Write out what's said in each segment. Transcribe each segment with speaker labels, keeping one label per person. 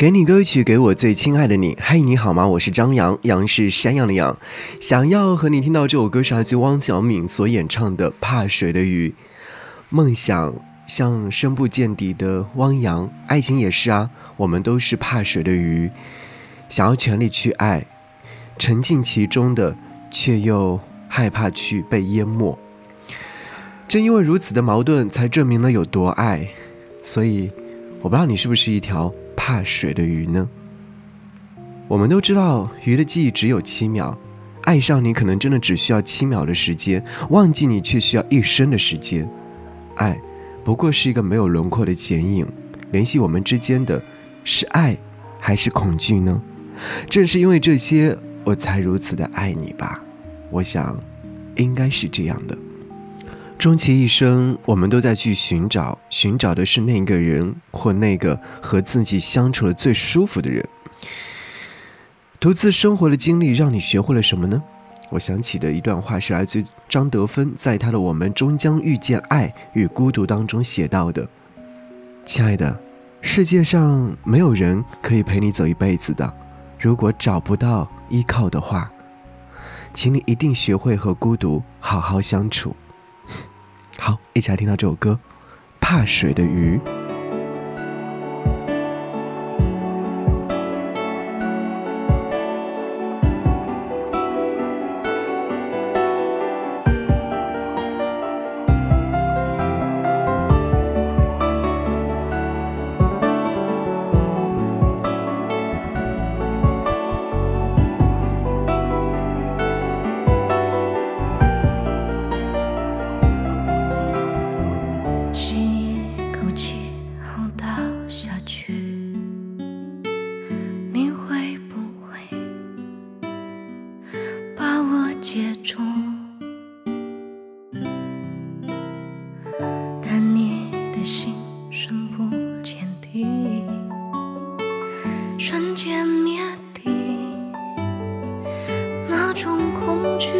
Speaker 1: 给你歌曲，给我最亲爱的你。嘿，你好吗？我是张扬，杨是山羊的羊。想要和你听到这首歌是来自汪小敏所演唱的《怕水的鱼》。梦想像深不见底的汪洋，爱情也是啊。我们都是怕水的鱼，想要全力去爱，沉浸其中的，却又害怕去被淹没。正因为如此的矛盾，才证明了有多爱。所以，我不知道你是不是一条。怕水的鱼呢？我们都知道，鱼的记忆只有七秒，爱上你可能真的只需要七秒的时间，忘记你却需要一生的时间。爱，不过是一个没有轮廓的剪影，联系我们之间的是爱，还是恐惧呢？正是因为这些，我才如此的爱你吧。我想，应该是这样的。终其一生，我们都在去寻找，寻找的是那个人或那个和自己相处的最舒服的人。独自生活的经历让你学会了什么呢？我想起的一段话是来自张德芬在他的《我们终将遇见爱与孤独》当中写到的：“亲爱的，世界上没有人可以陪你走一辈子的。如果找不到依靠的话，请你一定学会和孤独好好相处。”好，一起来听到这首歌，《怕水的鱼》。
Speaker 2: 接住，但你的心深不见底，瞬间灭顶，那种恐惧。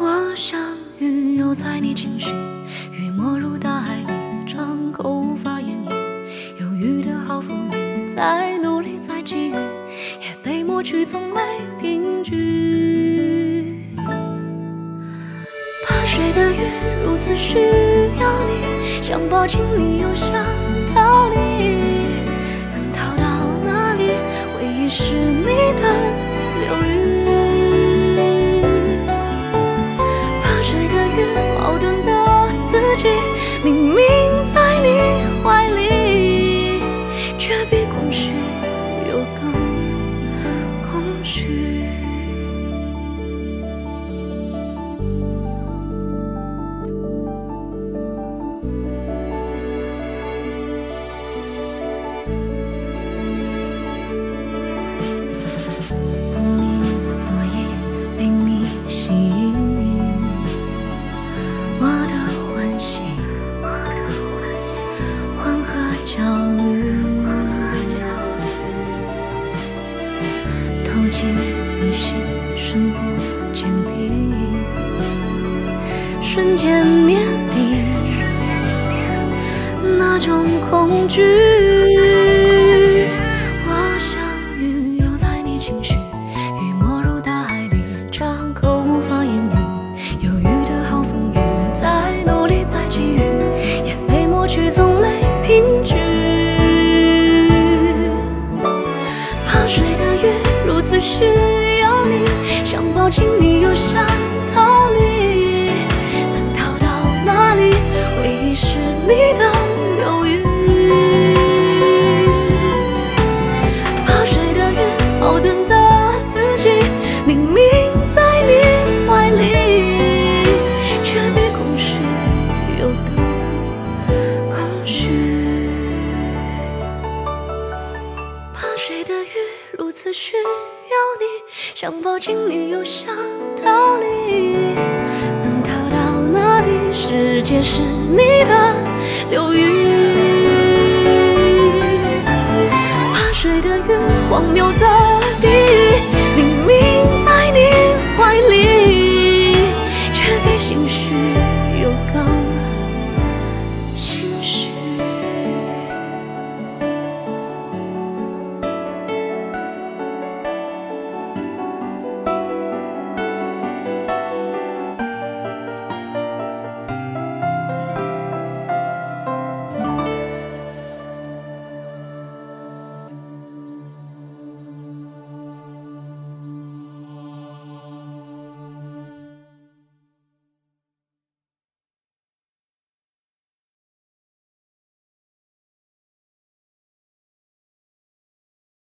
Speaker 2: 我像鱼游在你情绪，鱼没入大海里，张口无法言语，犹豫的好风雨，再努力再给予，也被抹去，从没怕水。的鱼如此需要你，想抱紧你又想逃离，能逃到哪里？回忆是你的流语。怕水的鱼，矛盾的自己，明明在焦虑透进你心深不见底，瞬间灭顶，那种恐惧。心里，又想逃离，能逃到哪里？回忆是你的流语。怕水的鱼，矛盾的自己，明明在你怀里，却比空虚又更空虚。怕水的鱼，如此虚有你。想抱紧你，又想逃离，能逃到哪里？世界是你的流域。怕水的鱼，荒谬的。